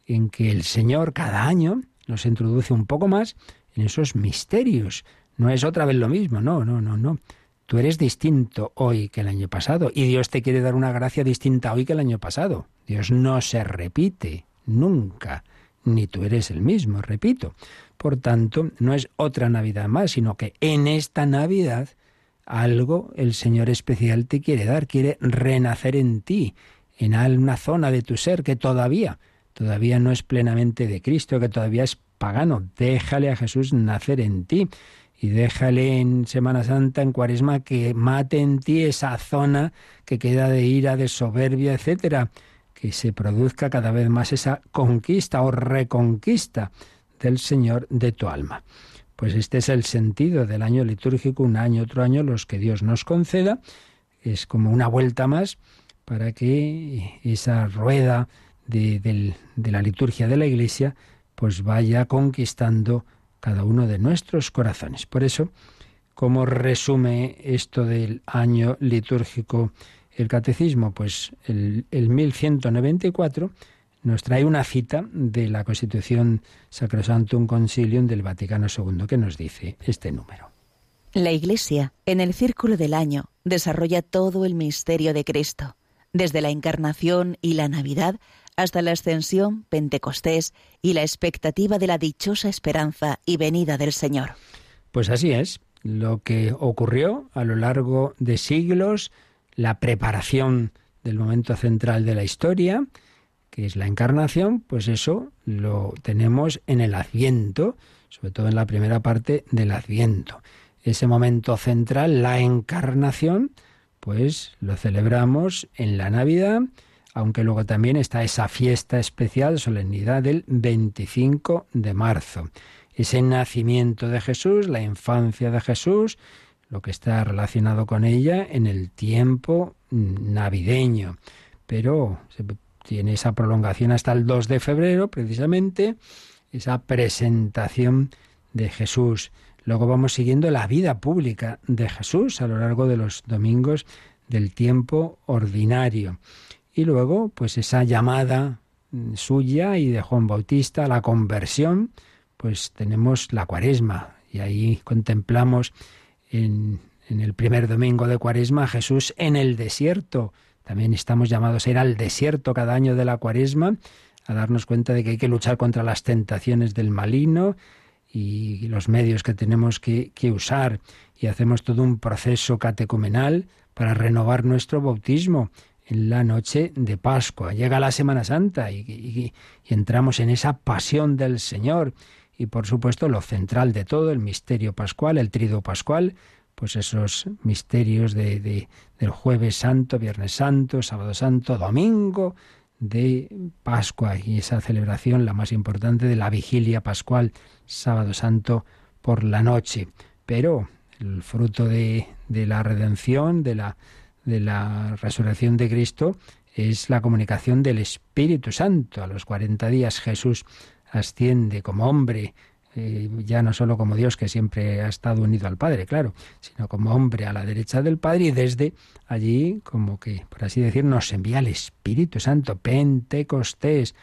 Speaker 2: en que el Señor cada año nos introduce un poco más en esos misterios. No es otra vez lo mismo, no, no, no, no. Tú eres distinto hoy que el año pasado y Dios te quiere dar una gracia distinta hoy que el año pasado. Dios no se repite nunca, ni tú eres el mismo, repito. Por tanto, no es otra Navidad más, sino que en esta Navidad algo el Señor especial te quiere dar, quiere renacer en ti, en una zona de tu ser que todavía, todavía no es plenamente de Cristo, que todavía es pagano. Déjale a Jesús nacer en ti y déjale en Semana Santa, en Cuaresma, que mate en ti esa zona que queda de ira, de soberbia, etcétera, que se produzca cada vez más esa conquista o reconquista del Señor de tu alma. Pues este es el sentido del año litúrgico, un año, otro año, los que Dios nos conceda. Es como una vuelta más para que esa rueda de, de la liturgia de la Iglesia pues vaya conquistando cada uno de nuestros corazones. Por eso, ¿cómo resume esto del año litúrgico el catecismo? Pues el, el 1194 nos trae una cita de la Constitución Sacrosantum Concilium del Vaticano II que nos dice este número.
Speaker 3: La Iglesia, en el círculo del año, desarrolla todo el misterio de Cristo, desde la encarnación y la Navidad hasta la ascensión, Pentecostés y la expectativa de la dichosa esperanza y venida del Señor.
Speaker 2: Pues así es, lo que ocurrió a lo largo de siglos, la preparación del momento central de la historia, que es la encarnación, pues eso lo tenemos en el Adviento, sobre todo en la primera parte del Adviento. Ese momento central, la encarnación, pues lo celebramos en la Navidad aunque luego también está esa fiesta especial, solemnidad del 25 de marzo. Ese nacimiento de Jesús, la infancia de Jesús, lo que está relacionado con ella en el tiempo navideño. Pero tiene esa prolongación hasta el 2 de febrero, precisamente, esa presentación de Jesús. Luego vamos siguiendo la vida pública de Jesús a lo largo de los domingos del tiempo ordinario. Y luego, pues esa llamada suya y de Juan Bautista la conversión, pues tenemos la cuaresma. Y ahí contemplamos en, el primer domingo de cuaresma a Jesús en el desierto. También estamos llamados a ir al desierto cada año de la cuaresma, a darnos cuenta de que hay que luchar contra las tentaciones del malino y los medios que tenemos que, que usar. Y hacemos todo un proceso catecumenal para renovar nuestro bautismo en la noche de Pascua. Llega la Semana Santa y, entramos en esa pasión del Señor. Y por supuesto lo central de todo, el misterio pascual, el trido pascual, pues esos misterios de, del jueves santo, viernes santo, sábado santo, domingo de Pascua y esa celebración, la más importante, de la vigilia pascual, sábado santo por la noche. Pero el fruto de, de la redención, de la de la resurrección de Cristo es la comunicación del Espíritu Santo. A los 40 días Jesús asciende como hombre, eh, ya no solo como Dios que siempre ha estado unido al Padre, claro, sino como hombre a la derecha del Padre y desde allí, como que, por así decir, nos envía el Espíritu Santo, Pentecostés,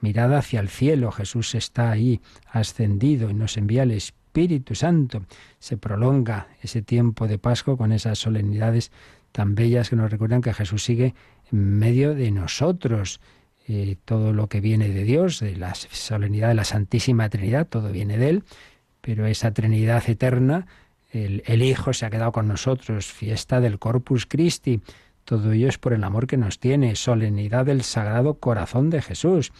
Speaker 2: mirada hacia el cielo, Jesús está ahí ascendido y nos envía el Espíritu Santo. Se prolonga ese tiempo de Pascua con esas solemnidades tan bellas que nos recuerdan que Jesús sigue en medio de nosotros. Eh, todo lo que viene de Dios, de la solemnidad de la Santísima Trinidad, todo viene de Él, pero esa Trinidad eterna, el, el Hijo se ha quedado con nosotros, fiesta del Corpus Christi, todo ello es por el amor que nos tiene, solemnidad del Sagrado Corazón de Jesús.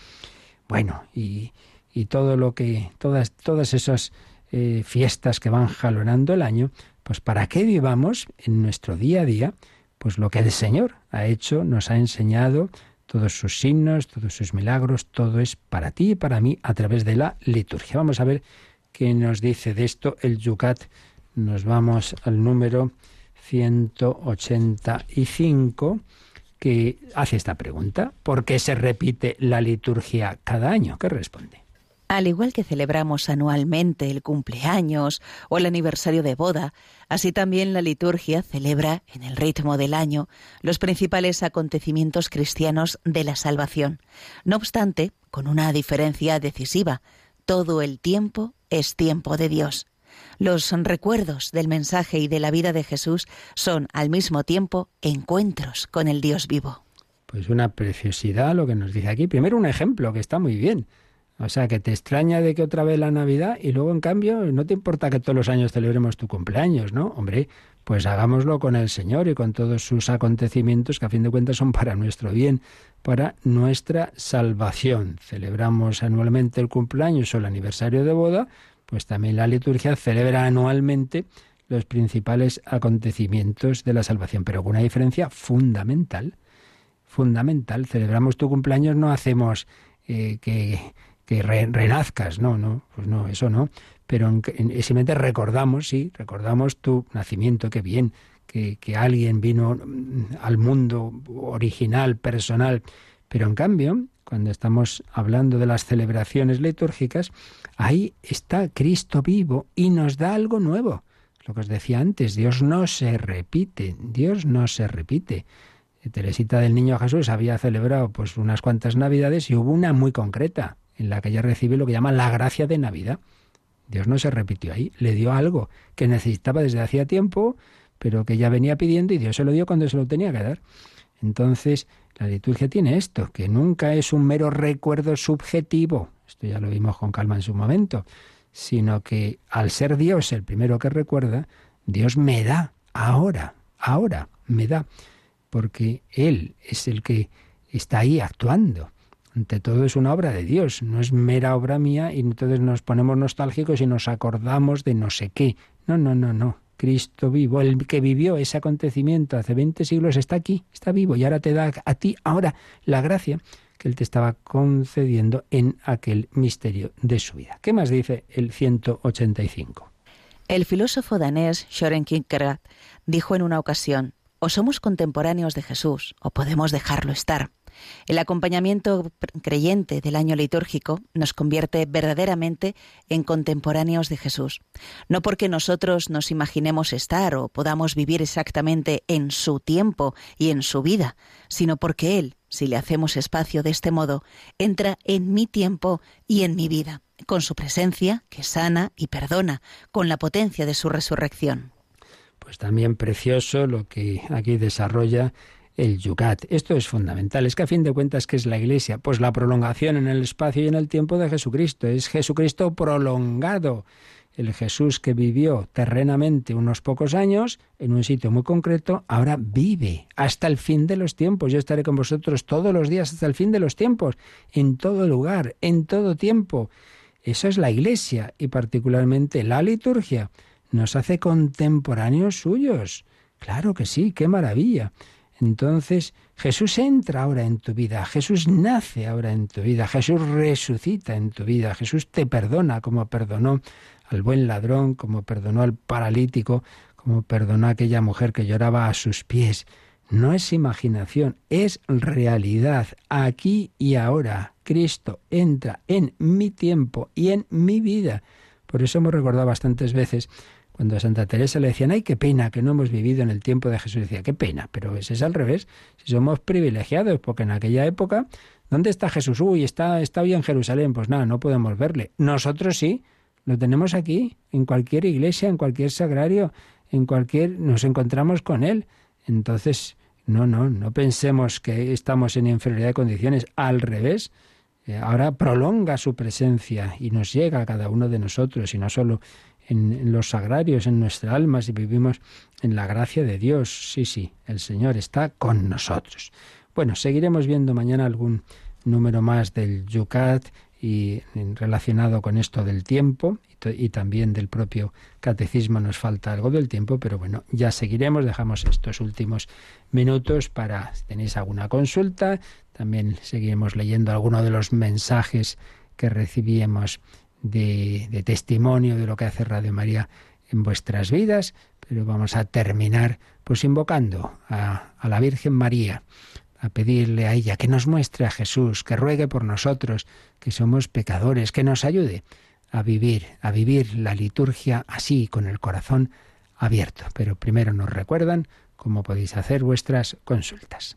Speaker 2: Bueno, y, y todo lo que, todas, todas esas eh, fiestas que van jalonando el año, pues para que vivamos en nuestro día a día, pues lo que el Señor ha hecho, nos ha enseñado, todos sus signos, todos sus milagros, todo es para ti y para mí a través de la liturgia. Vamos a ver qué nos dice de esto el Yucat. Nos vamos al número 185 que hace esta pregunta. ¿Por qué se repite la liturgia cada año? ¿Qué responde?
Speaker 3: Al igual que celebramos anualmente el cumpleaños o el aniversario de boda, así también la liturgia celebra, en el ritmo del año, los principales acontecimientos cristianos de la salvación. No obstante, con una diferencia decisiva, todo el tiempo es tiempo de Dios. Los recuerdos del mensaje y de la vida de Jesús son al mismo tiempo encuentros con el Dios vivo.
Speaker 2: Pues una preciosidad lo que nos dice aquí. Primero un ejemplo que está muy bien. O sea, que te extraña de que otra vez la Navidad y luego en cambio no te importa que todos los años celebremos tu cumpleaños, ¿no? Hombre, pues hagámoslo con el Señor y con todos sus acontecimientos que a fin de cuentas son para nuestro bien, para nuestra salvación. Celebramos anualmente el cumpleaños o el aniversario de boda, pues también la liturgia celebra anualmente los principales acontecimientos de la salvación, pero con una diferencia fundamental, fundamental. Celebramos tu cumpleaños, no hacemos eh, que que renazcas, no, no, pues no, eso no. Pero en, simplemente recordamos, sí, recordamos tu nacimiento, qué bien, que, que alguien vino mm, al mundo original, personal. Pero en cambio, cuando estamos hablando de las celebraciones litúrgicas, ahí está Cristo vivo y nos da algo nuevo. Lo que os decía antes, Dios no se repite, Dios no se repite. Teresita del Niño Jesús había celebrado pues unas cuantas navidades y hubo una muy concreta, en la que ella recibe lo que llama la gracia de Navidad. Dios no se repitió ahí, le dio algo que necesitaba desde hacía tiempo, pero que ya venía pidiendo y Dios se lo dio cuando se lo tenía que dar. Entonces, la liturgia tiene esto, que nunca es un mero recuerdo subjetivo, esto ya lo vimos con calma en su momento, sino que al ser Dios el primero que recuerda, Dios me da, ahora, ahora, me da, porque Él es el que está ahí actuando. Ante todo es una obra de Dios, no es mera obra mía y entonces nos ponemos nostálgicos y nos acordamos de no sé qué. No, no, no, no. Cristo vivo, el que vivió ese acontecimiento hace 20 siglos está aquí, está vivo y ahora te da a ti ahora la gracia que él te estaba concediendo en aquel misterio de su vida. ¿Qué más dice el 185?
Speaker 3: El filósofo danés Søren Kierkegaard dijo en una ocasión, o somos contemporáneos de Jesús o podemos dejarlo estar. El acompañamiento creyente del año litúrgico nos convierte verdaderamente en contemporáneos de Jesús, no porque nosotros nos imaginemos estar o podamos vivir exactamente en su tiempo y en su vida, sino porque Él, si le hacemos espacio de este modo, entra en mi tiempo y en mi vida, con su presencia que sana y perdona, con la potencia de su resurrección.
Speaker 2: Pues también precioso lo que aquí desarrolla el yucat. Esto es fundamental. Es que a fin de cuentas, ¿qué es la Iglesia? Pues la prolongación en el espacio y en el tiempo de Jesucristo. Es Jesucristo prolongado. El Jesús que vivió terrenamente unos pocos años en un sitio muy concreto, ahora vive hasta el fin de los tiempos. Yo estaré con vosotros todos los días hasta el fin de los tiempos, en todo lugar, en todo tiempo. Eso es la Iglesia y particularmente la liturgia. Nos hace contemporáneos suyos. Claro que sí, qué maravilla. Entonces Jesús entra ahora en tu vida, Jesús nace ahora en tu vida, Jesús resucita en tu vida, Jesús te perdona como perdonó al buen ladrón, como perdonó al paralítico, como perdonó a aquella mujer que lloraba a sus pies. No es imaginación, es realidad, aquí y ahora. Cristo entra en mi tiempo y en mi vida. Por eso hemos recordado bastantes veces cuando a Santa Teresa le decían, ay, qué pena que no hemos vivido en el tiempo de Jesús, decía, qué pena, pero ese es al revés, si somos privilegiados, porque en aquella época, ¿dónde está Jesús? Uy, está, está hoy en Jerusalén, pues nada, no podemos verle. Nosotros sí, lo tenemos aquí, en cualquier iglesia, en cualquier sagrario, en cualquier, nos encontramos con él. Entonces, no, no, no pensemos que estamos en inferioridad de condiciones, al revés. Eh, ahora prolonga su presencia y nos llega a cada uno de nosotros, y no solo en, los sagrarios, en nuestra alma, si vivimos en la gracia de Dios. Sí, sí, el Señor está con nosotros. Bueno, seguiremos viendo mañana algún número más del Yucat y relacionado con esto del tiempo y, también del propio catecismo nos falta algo del tiempo, pero bueno, ya seguiremos, dejamos estos últimos minutos para si tenéis alguna consulta, también seguiremos leyendo alguno de los mensajes que recibimos de, testimonio de lo que hace Radio María en vuestras vidas, pero vamos a terminar pues invocando a, a, la Virgen María, a pedirle a ella que nos muestre a Jesús, que ruegue por nosotros, que somos pecadores, que nos ayude a vivir, a vivir la liturgia así, con el corazón abierto. Pero primero nos recuerdan cómo podéis hacer vuestras consultas.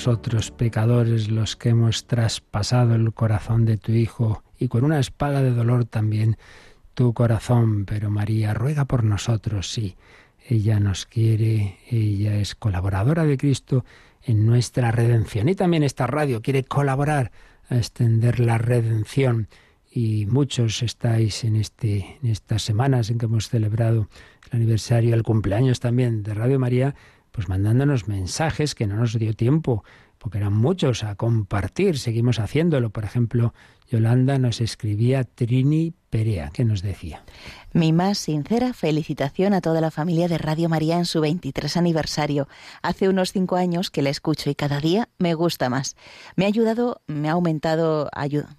Speaker 2: Nosotros pecadores los que hemos traspasado el corazón de tu Hijo y con una espada de dolor también tu corazón. Pero María ruega por nosotros, sí. Ella nos quiere, ella es colaboradora de Cristo en nuestra redención. Y también esta radio quiere colaborar a extender la redención. Y muchos estáis en, este, en estas semanas en que hemos celebrado el aniversario, el cumpleaños también de Radio María, pues mandándonos mensajes que no nos dio tiempo, porque eran muchos a compartir. Seguimos haciéndolo. Por ejemplo, Yolanda nos escribía Trini Perea, que nos decía.
Speaker 3: Mi más sincera felicitación a toda la familia de Radio María en su 23 aniversario. Hace unos cinco años que la escucho y cada día me gusta más. Me ha ayudado, me ha aumentado,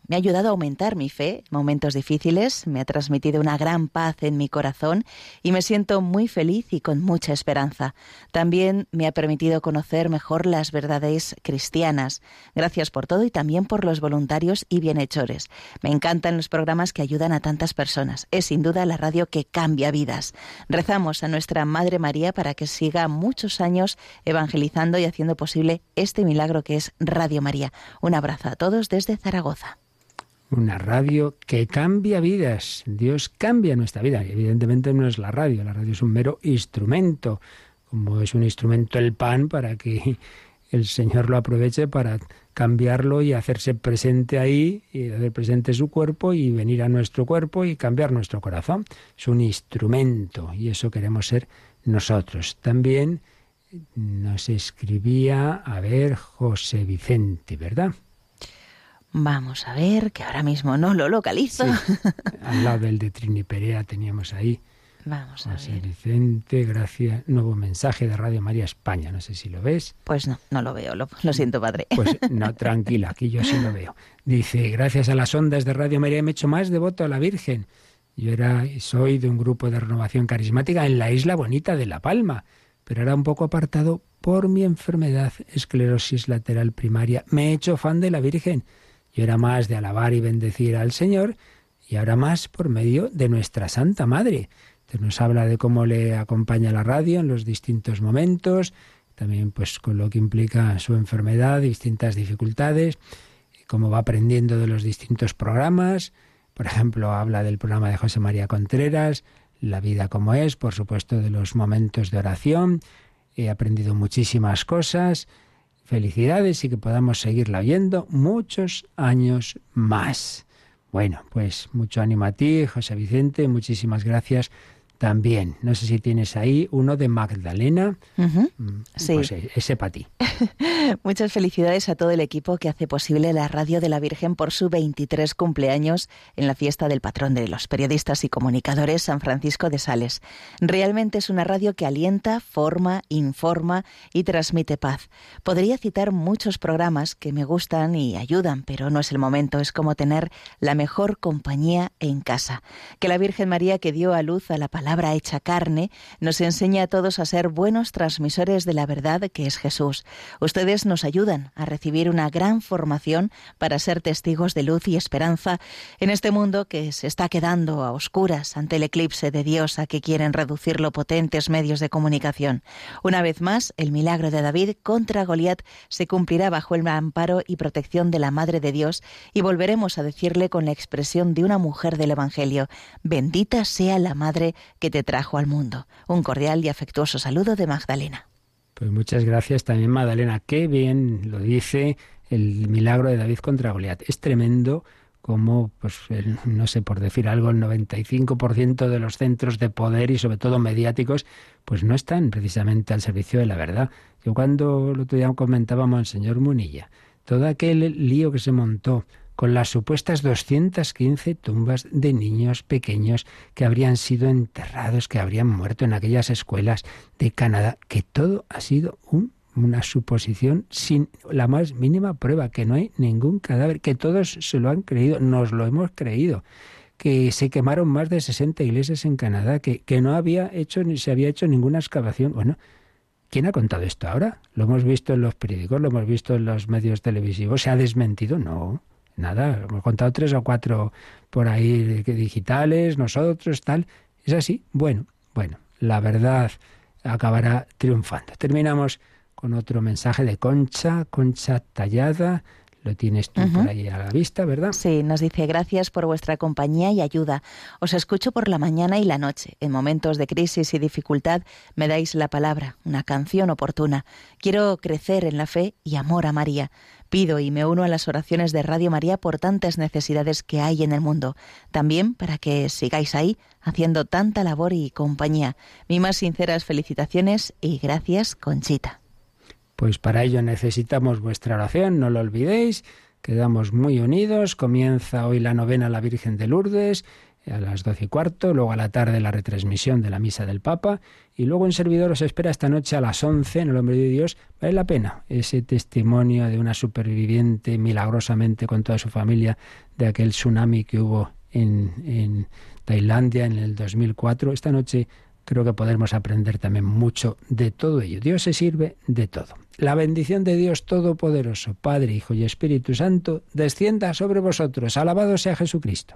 Speaker 3: me ha ayudado a aumentar mi fe en momentos difíciles, me ha transmitido una gran paz en mi corazón y me siento muy feliz y con mucha esperanza. También me ha permitido conocer mejor las verdades cristianas. Gracias por todo y también por los voluntarios y bienhechores. Me encantan los programas que ayudan a tantas personas. Es sin duda la radio que cambia vidas. Rezamos a nuestra Madre María para que siga muchos años evangelizando y haciendo posible este milagro que es Radio María. Un abrazo a todos desde Zaragoza.
Speaker 2: Una radio que cambia vidas. Dios cambia nuestra vida. Evidentemente no es la radio, la radio es un mero instrumento, como es un instrumento el pan para que el Señor lo aproveche para cambiarlo y hacerse presente ahí, y hacer presente su cuerpo y venir a nuestro cuerpo y cambiar nuestro corazón. Es un instrumento y eso queremos ser nosotros. También nos escribía, a ver, José Vicente, ¿verdad?
Speaker 3: Vamos a ver, que ahora mismo no lo localizo.
Speaker 2: al lado del de Trini Perea teníamos ahí
Speaker 3: Vamos a
Speaker 2: ver. Vicente, gracias. Nuevo mensaje de Radio María España. No sé si lo ves.
Speaker 3: Pues no, no lo veo. Lo, siento, padre.
Speaker 2: Pues no, tranquila, aquí yo sí lo veo. Dice, gracias a las ondas de Radio María me he hecho más devoto a la Virgen. Yo era soy de un grupo de renovación carismática en la isla bonita de La Palma, pero era un poco apartado por mi enfermedad, esclerosis lateral primaria. Me he hecho fan de la Virgen. Yo era más de alabar y bendecir al Señor y ahora más por medio de nuestra Santa Madre nos habla de cómo le acompaña la radio en los distintos momentos, también pues con lo que implica su enfermedad, distintas dificultades, cómo va aprendiendo de los distintos programas. Por ejemplo, habla del programa de José María Contreras, La vida como es, por supuesto, de los momentos de oración. He aprendido muchísimas cosas. Felicidades y que podamos seguirla viendo muchos años más. Bueno, pues mucho ánimo a ti, José Vicente, muchísimas gracias también. No sé si tienes ahí uno de Magdalena.
Speaker 3: Mm, sí.
Speaker 2: Pues ese para ti.
Speaker 3: Muchas felicidades a todo el equipo que hace posible la Radio de la Virgen por su 23 cumpleaños en la fiesta del patrón de los periodistas y comunicadores San Francisco de Sales. Realmente es una radio que alienta, forma, informa y transmite paz. Podría citar muchos programas que me gustan y ayudan, pero no es el momento. Es como tener la mejor compañía en casa. Que la Virgen María que dio a luz a la palabra palabra hecha carne, nos enseña a todos a ser buenos transmisores de la verdad que es Jesús. Ustedes nos ayudan a recibir una gran formación para ser testigos de luz y esperanza en este mundo que se está quedando a oscuras ante el eclipse de Dios a que quieren reducirlo potentes medios de comunicación. Una vez más, el milagro de David contra Goliat se cumplirá bajo el amparo y protección de la Madre de Dios y volveremos a decirle con la expresión de una mujer del Evangelio, bendita sea la Madre que te trajo al mundo. Un cordial y afectuoso saludo de Magdalena.
Speaker 2: Pues muchas gracias también Magdalena. Qué bien lo dice el milagro de David contra Goliat. Es tremendo como, pues, no sé, por decir algo, el 95% de los centros de poder y sobre todo mediáticos, pues no están precisamente al servicio de la verdad. Yo cuando lo otro día comentábamos al señor Munilla, todo aquel lío que se montó con las supuestas 215 tumbas de niños pequeños que habrían sido enterrados, que habrían muerto en aquellas escuelas de Canadá, que todo ha sido una suposición sin la más mínima prueba, que no hay ningún cadáver, que todos se lo han creído, nos lo hemos creído que se quemaron más de 60 iglesias en Canadá, que, que no había hecho ni se había hecho ninguna excavación. Bueno, ¿quién ha contado esto ahora? Lo hemos visto en los periódicos, lo hemos visto en los medios televisivos, ¿se ha desmentido? No. Nada, hemos contado tres o cuatro por ahí digitales, nosotros, tal. Es así. Bueno, bueno, la verdad acabará triunfando. Terminamos con otro mensaje de Concha, Concha Tallada. Lo tienes tú por ahí a la vista, ¿verdad?
Speaker 3: Sí, nos dice gracias por vuestra compañía y ayuda. Os escucho por la mañana y la noche. En momentos de crisis y dificultad me dais la palabra, una canción oportuna. Quiero crecer en la fe y amor a María. Pido y me uno a las oraciones de Radio María por tantas necesidades que hay en el mundo. También para que sigáis ahí haciendo tanta labor y compañía. Mi más sinceras felicitaciones y gracias, Conchita.
Speaker 2: Pues para ello necesitamos vuestra oración, no lo olvidéis. Quedamos muy unidos. Comienza hoy la novena la Virgen de Lourdes a las doce y cuarto, luego a la tarde la retransmisión de la misa del Papa y luego un servidor os espera esta noche a las once en el Hombre de Dios. Vale la pena ese testimonio de una superviviente milagrosamente con toda su familia de aquel tsunami que hubo en, en Tailandia en el 2004. Esta noche creo que podremos aprender también mucho de todo ello. Dios se sirve de todo. La bendición de Dios Todopoderoso, Padre, Hijo y Espíritu Santo, descienda sobre vosotros. Alabado sea Jesucristo.